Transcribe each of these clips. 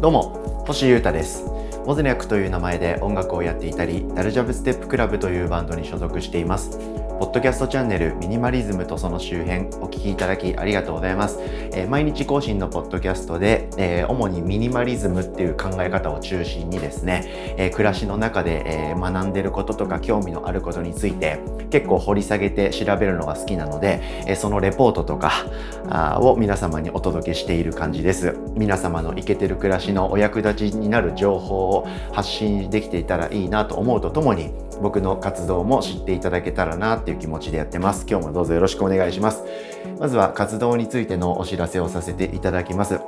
どうも星優太です。モズニャクという名前で音楽をやっていたりダルジャブステップクラブというバンドに所属していますポッドキャストチャンネルミニマリズムとその周辺お聞きいただきありがとうございます。えー、毎日更新のポッドキャストで、えー、主にミニマリズムっていう考え方を中心にですね、えー、暮らしの中で、え学んでることとか興味のあることについて結構掘り下げて調べるのが好きなので、えそのレポートとかあを皆様にお届けしている感じです。皆様のイケてる暮らしのお役立ちになる情報を発信できていたらいいなと思うとともに僕の活動も知っていただけたらなっていう気持ちでやってます。今日もどうぞよろしくお願いします。まずは活動についてのお知らせをさせていただきます。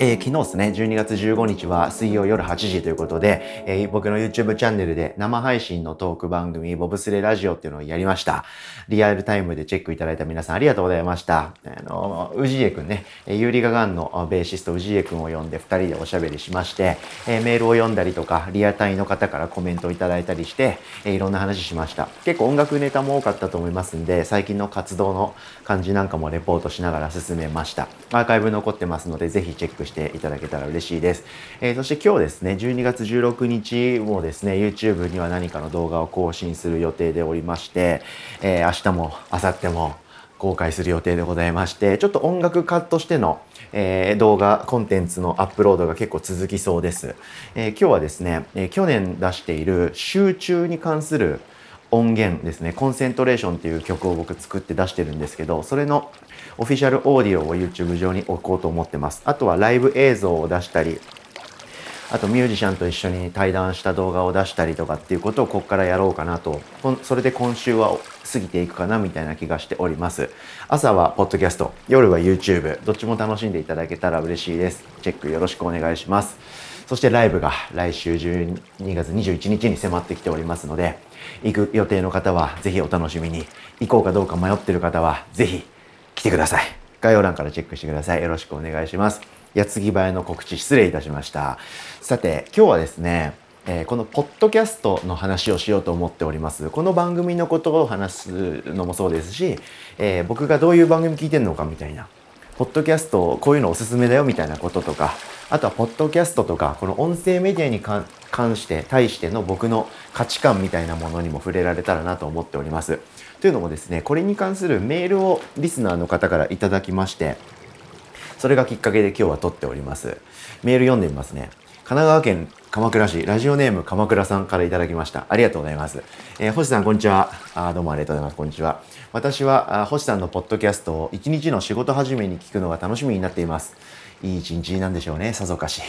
えー、昨日ですね、12月15日は水曜夜8時ということで、えー、僕の YouTube チャンネルで生配信のトーク番組、ボブスレラジオっていうのをやりました。リアルタイムでチェックいただいた皆さんありがとうございました。あの、氏家くんね、ユーリガガンのベーシスト氏家くんを呼んで2人でおしゃべりしまして、えー、メールを読んだりとか、リアタイの方からコメントをいただいたりして、えー、いろんな話しました。結構音楽ネタも多かったと思いますんで、最近の活動の感じなんかもレポートしながら進めました。アーカイブ残ってますので、ぜひチェックしていただけたら嬉しいです。えー、そして今日ですね、12月16日もですね、YouTube には何かの動画を更新する予定でおりまして、えー、明日も明後日も公開する予定でございまして、ちょっと音楽家としての、えー、動画、コンテンツのアップロードが結構続きそうです。えー、今日はですね、えー、去年出している集中に関する音源ですね、コンセントレーションっていう曲を僕作って出してるんですけど、それのオフィシャルオーディオを YouTube 上に置こうと思ってます。あとはライブ映像を出したり、あとミュージシャンと一緒に対談した動画を出したりとかっていうことをここからやろうかなと、それで今週は過ぎていくかなみたいな気がしております。朝はポッドキャスト、夜は YouTube、どっちも楽しんでいただけたら嬉しいです。チェックよろしくお願いします。そしてライブが来週12月21日に迫ってきておりますので、行く予定の方はぜひお楽しみに、行こうかどうか迷ってる方はぜひてください。概要欄からチェックしてください。よろしくお願いします。矢継ぎ早の告知失礼いたしました。さて、今日はですね、えー、このポッドキャストの話をしようと思っております。この番組のことを話すのもそうですし、えー、僕がどういう番組聞いてるのかみたいな、ポッドキャストこういうのおすすめだよみたいなこととか、あとはポッドキャストとか、この音声メディアに関して、対しての僕の価値観みたいなものにも触れられたらなと思っております。というのもですね、これに関するメールをリスナーの方からいただきまして、それがきっかけで今日は撮っております。メール読んでみますね。神奈川県鎌倉市、ラジオネーム鎌倉さんからいただきました。ありがとうございます。えー、星さん、こんにちは。あどうもありがとうございます。こんにちは。私は星さんのポッドキャストを一日の仕事始めに聞くのが楽しみになっています。いい一日なんでしょうね、さぞかし。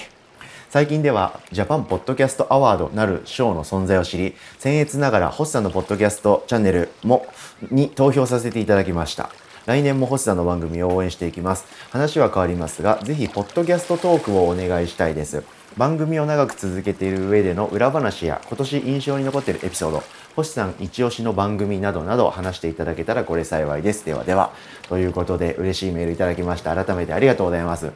最近ではジャパンポッドキャストアワードなる賞の存在を知り、僭越ながら星さんのポッドキャストチャンネルもに投票させていただきました。来年も星さんの番組を応援していきます。話は変わりますが、ぜひポッドキャストトークをお願いしたいです。番組を長く続けている上での裏話や今年印象に残っているエピソード、星さん一押しの番組などなど話していただけたらこれ幸いです。ではでは。ということで嬉しいメールいただきました。改めてありがとうございます。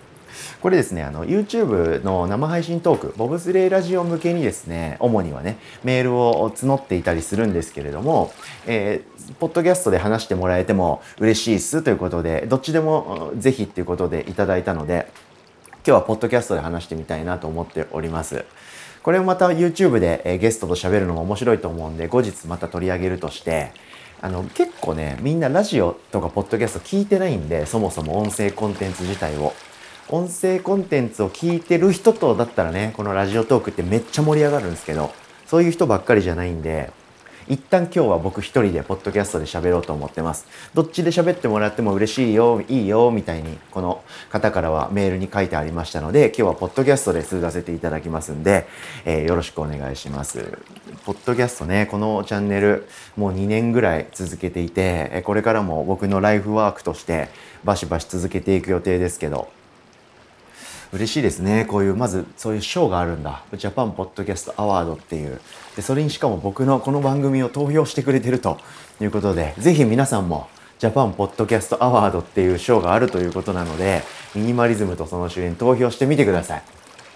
これですね、あの、YouTube の生配信トーク、ボブスレイラジオ向けにですね、主にはね、メールを募っていたりするんですけれども、えー、ポッドキャストで話してもらえても嬉しいっすということで、どっちでもぜひっていうことでいただいたので、今日はポッドキャストで話してみたいなと思っております。これをまた YouTube でゲストと喋るのも面白いと思うんで、後日また取り上げるとして、あの結構ねみんなラジオとかポッドキャスト聞いてないんでそもそも音声コンテンツ自体を。音声コンテンツを聞いてる人とだったらね、このラジオトークってめっちゃ盛り上がるんですけど、そういう人ばっかりじゃないんで、一旦今日は僕一人でポッドキャストで喋ろうと思ってます。どっちで喋ってもらっても嬉しいよ、いいよ、みたいに、この方からはメールに書いてありましたので、今日はポッドキャストで通させていただきますんで、えー、よろしくお願いします。ポッドキャストね、このチャンネル、もう2年ぐらい続けていて、これからも僕のライフワークとしてバシバシ続けていく予定ですけど、嬉しいですね。こういう、まずそういう賞があるんだ。ジャパンポッドキャストアワードっていう。で、それにしかも僕のこの番組を投票してくれてるということで、ぜひ皆さんもジャパンポッドキャストアワードっていう賞があるということなので、ミニマリズムとその主演投票してみてください。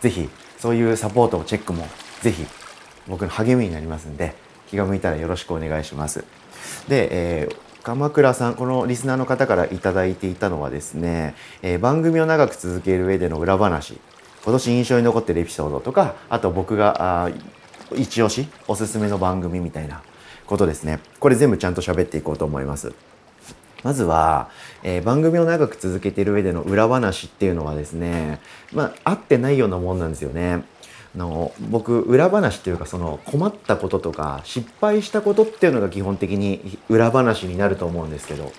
ぜひ、そういうサポートを、チェックも、ぜひ、僕の励みになりますんで、気が向いたらよろしくお願いします。で、えー鎌倉さん、このリスナーの方から頂いていたのはですね、えー、番組を長く続ける上での裏話、今年印象に残ってるエピソードとかあと僕があ一押しおすすめの番組みたいなことですね。これ全部ちゃんと喋っていこうと思います。まずは、えー、番組を長く続けている上での裏話っていうのはですねまあ合ってないようなもんなんですよね。の僕裏話っていうかその困ったこととか失敗したことっていうのが基本的に裏話になると思うんですけど。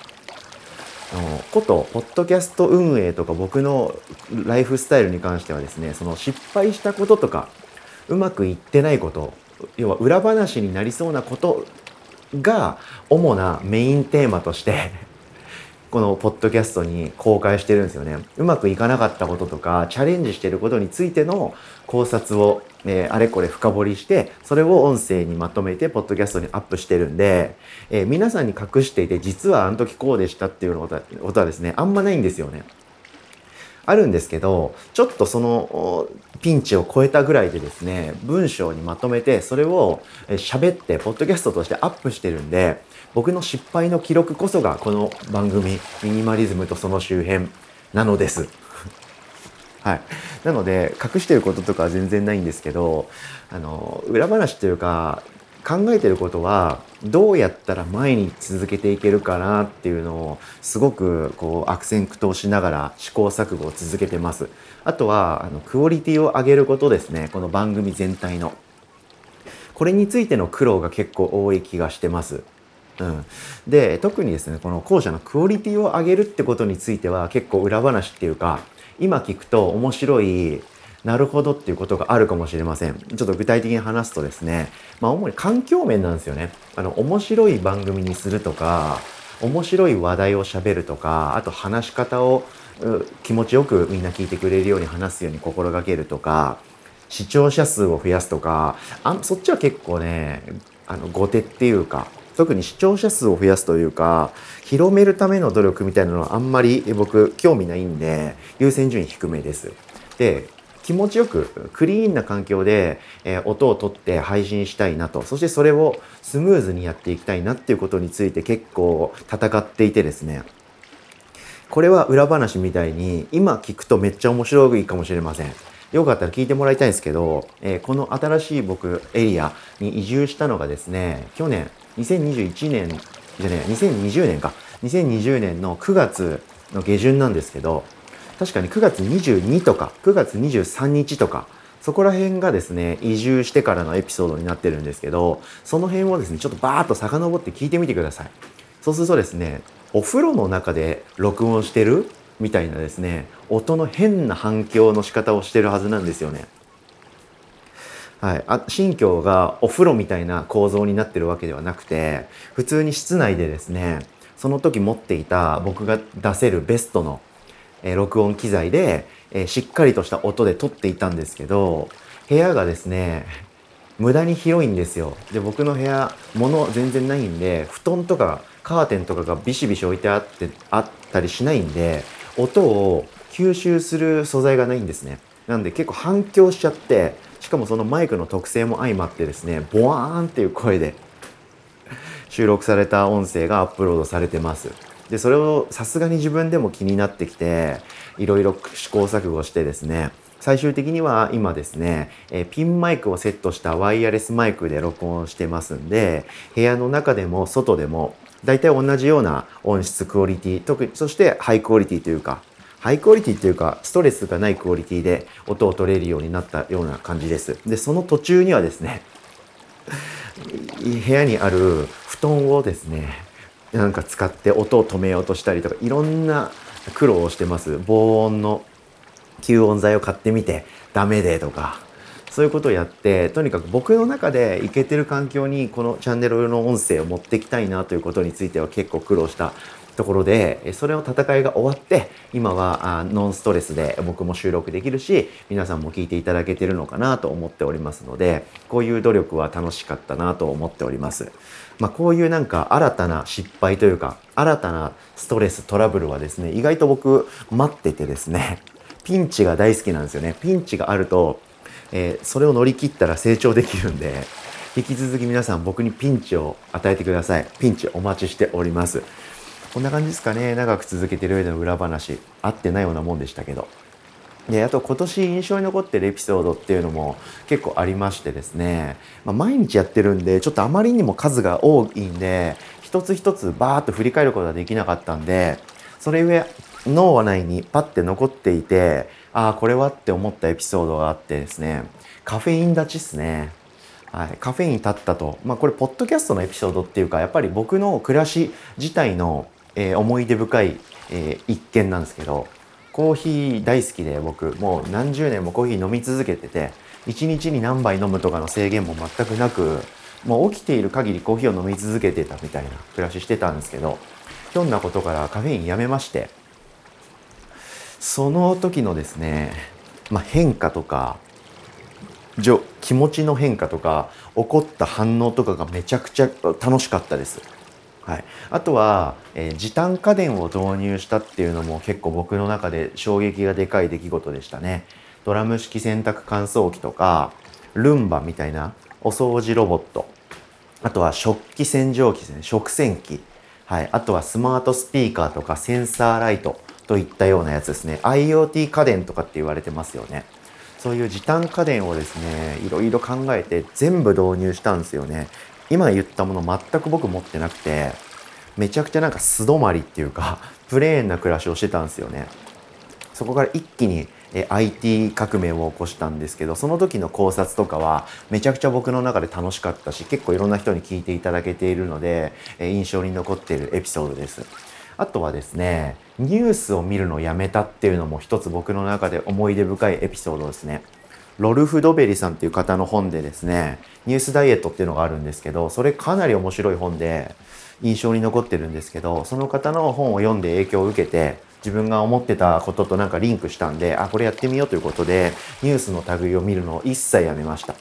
のことポッドキャスト運営とか僕のライフスタイルに関してはですねその失敗したこととかうまくいってないこと要は裏話になりそうなことが主なメインテーマとしてこのポッドキャストに公開してるんですよね。うまくいかなかったこととか、チャレンジしてることについての考察を、えー、あれこれ深掘りして、それを音声にまとめて、ポッドキャストにアップしてるんで、えー、皆さんに隠していて、実はあの時こうでしたっていうことはですね、あんまないんですよね。あるんですけど、ちょっとそのピンチを超えたぐらいでですね、文章にまとめて、それを喋って、ポッドキャストとしてアップしてるんで、僕の失敗の記録こそがこの番組、ミニマリズムとその周辺なのです。はい。なので、隠してることとかは全然ないんですけど、あの、裏話というか、考えてることはどうやったら前に続けていけるかなっていうのをすごくこう悪戦苦闘しながら試行錯誤を続けてます。あとはあのクオリティを上げることですね。この番組全体の。これについての苦労が結構多い気がしてます。うん、で特にですねこの後者のクオリティを上げるってことについては結構裏話っていうか今聞くと面白いなるほどっていうことがあるかもしれません。ちょっと具体的に話すとですね、まあ主に環境面なんですよね。あの、面白い番組にするとか、面白い話題をしゃべるとか、あと話し方を気持ちよくみんな聞いてくれるように話すように心がけるとか、視聴者数を増やすとか、あそっちは結構ね、あの、後手っていうか、特に視聴者数を増やすというか、広めるための努力みたいなのはあんまり僕興味ないんで、優先順位低めです。で、気持ちよくクリーンな環境で、え、音を取って配信したいなと。そしてそれをスムーズにやっていきたいなっていうことについて結構戦っていてですね。これは裏話みたいに今聞くとめっちゃ面白いかもしれません。よかったら聞いてもらいたいんですけど、えー、この新しい僕エリアに移住したのがですね去年2021年じゃね2020年か。2020年の9月の下旬なんですけど確かに9月22とか9月23日とかそこら辺がですね移住してからのエピソードになってるんですけどその辺をですねちょっとバーッと遡って聞いてみてください。そうするとですねお風呂の中で録音してるみたいなですね音の変な反響の仕方をしてるはずなんですよね。はい、あ新居がお風呂みたいな構造になってるわけではなくて普通に室内でですねその時持っていた僕が出せるベストのえ録音機材で、えしっかりとした音で撮っていたんですけど、部屋がですね、無駄に広いんですよ。で、僕の部屋、物全然ないんで、布団とかカーテンとかがビシビシ置いてあって、あったりしないんで、音を吸収する素材がないんですね。なんで結構反響しちゃって、しかもそのマイクの特性も相まってですね、ボワーンっていう声で収録された音声がアップロードされてます。でそれをさすがに自分でも気になってきていろいろ試行錯誤してですね最終的には今ですね、えピンマイクをセットしたワイヤレスマイクで録音してますんで部屋の中でも外でも大体同じような音質クオリティ特にそしてハイクオリティというかハイクオリティというかストレスがないクオリティで音を取れるようになったような感じです。でその途中にはですね 部屋にある布団をですねなんか使って音を止めようとしたりとかいろんな苦労をしてます。防音の吸音材を買ってみてダメでとかそういうことをやってとにかく僕の中でいけてる環境にこのチャンネル用の音声を持ってきたいなということについては結構苦労したところでそれの戦いが終わって今はノンストレスで僕も収録できるし皆さんも聞いていただけてるのかなと思っておりますのでこういう努力は楽しかったなと思っております。まあ、こういうなんか新たな失敗というか新たなストレストラブルはですね意外と僕待っててですね ピンチが大好きなんですよね。ピンチがあると、えー、それを乗り切ったら成長できるんで引き続き皆さん僕にピンチを与えてください。ピンチお待ちしております。こんな感じですかね。長く続けてる上での裏話。合ってないようなもんでしたけど。であと今年印象に残ってるエピソードっていうのも結構ありましてですね、まあ、毎日やってるんでちょっとあまりにも数が多いんで一つ一つバーッと振り返ることができなかったんでそれゆえ脳内にパッて残っていてああこれはって思ったエピソードがあってですね。カフェイン立ちっすね。はい、カフェイン立ったと、まあ、これポッドキャストのエピソードっていうかやっぱり僕の暮らし自体の、えー、思い出深い、えー、一件なんですけどコーヒー大好きで僕もう何十年もコーヒー飲み続けてて1日に何杯飲むとかの制限も全くなくもう起きている限りコーヒーを飲み続けてたみたいな暮らししてたんですけどひょんなことからカフェインやめましてその時のですね、まあ、変化とか気持ちの変化とか起こった反応とかがめちゃくちゃ楽しかったです。はい、あとは、えー、時短家電を導入したっていうのも結構僕の中で衝撃がでかい出来事でしたね。ドラム式洗濯乾燥機とかルンバみたいなお掃除ロボット。あとは食器洗浄機ですね。食洗機、はい、あとはスマートスピーカーとかセンサーライトといったようなやつですね。IoT 家電とかって言われてますよね。そういう時短家電をですねいろいろ考えて全部導入したんですよね。今言ったもの全く僕持ってなくてめちゃくちゃなんか素泊まりっていうか プレーンな暮らしをしてたんですよね。そこから一気に IT 革命を起こしたんですけどその時の考察とかはめちゃくちゃ僕の中で楽しかったし結構いろんな人に聞いていただけているので印象に残っているエピソードです。あとはですねニュースを見るのをやめたっていうのも一つ僕の中で思い出深いエピソードですね。ロルフ・ドベリさんっていう方の本でですね、ニュースダイエットっていうのがあるんですけど、それかなり面白い本で印象に残ってるんですけど、その方の本を読んで影響を受けて、自分が思ってたこととなんかリンクしたんで、あ、これやってみようということで、ニュースの類を見るのを一切やめました。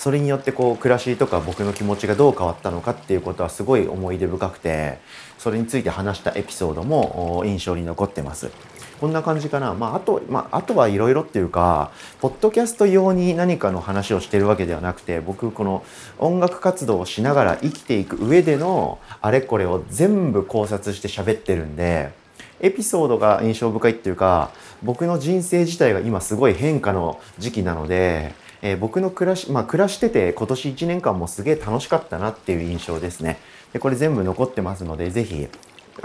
それによってこう暮らしとか僕の気持ちがどう変わったのかっていうことはすごい思い出深くてそれについて話したエピソードも印象に残ってますこんな感じかな。まあ、あと、まあ、あとはいろいろっていうか、ポッドキャスト用に何かの話をしてるわけではなくて、僕、この音楽活動をしながら生きていく上でのあれこれを全部考察して喋ってるんで、エピソードが印象深いっていうか、僕の人生自体が今すごい変化の時期なので、えー、僕の暮らし、まあ、暮らしてて今年1年間もすげえ楽しかったなっていう印象ですね。でこれ全部残ってますので、ぜひ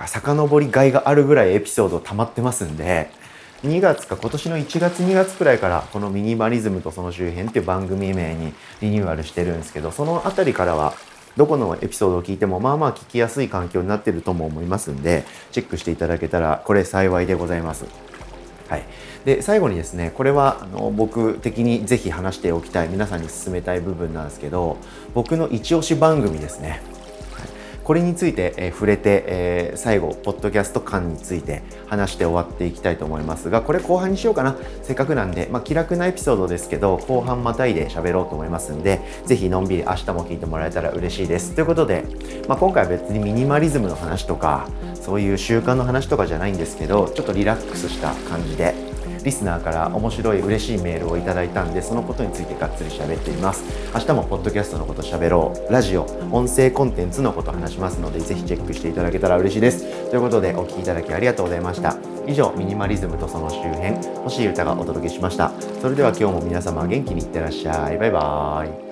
遡りがいがあるぐらいエピソード溜まってますんで、2月か今年の1月2月くらいからこのミニマリズムとその周辺っていう番組名にリニューアルしてるんですけど、そのあたりからはどこのエピソードを聞いてもまあまあ聞きやすい環境になってるとも思いますんで、チェックしていただけたらこれ幸いでございます。はい、で最後にですねこれはあの僕的にぜひ話しておきたい皆さんに勧めたい部分なんですけど僕の一押し番組ですねこれについて、え触れて、えー、最後、ポッドキャスト感について話して終わっていきたいと思いますが、これ後半にしようかな。せっかくなんで、まあ、気楽なエピソードですけど、後半またいで喋ろうと思いますんで、ぜひのんびり明日も聞いてもらえたら嬉しいです。ということで、まあ、今回は別にミニマリズムの話とか、そういう習慣の話とかじゃないんですけど、ちょっとリラックスした感じで、リスナーから面白い嬉しいメールをいただいたんでそのことについてがっつり喋っています。明日もポッドキャストのこと喋ろう。ラジオ音声コンテンツのこと話しますのでぜひチェックしていただけたら嬉しいです。ということでお聴きいただきありがとうございました。以上ミニマリズムとその周辺欲しい歌がお届けしました。それでは今日も皆様元気にいってらっしゃい。バイバーイ。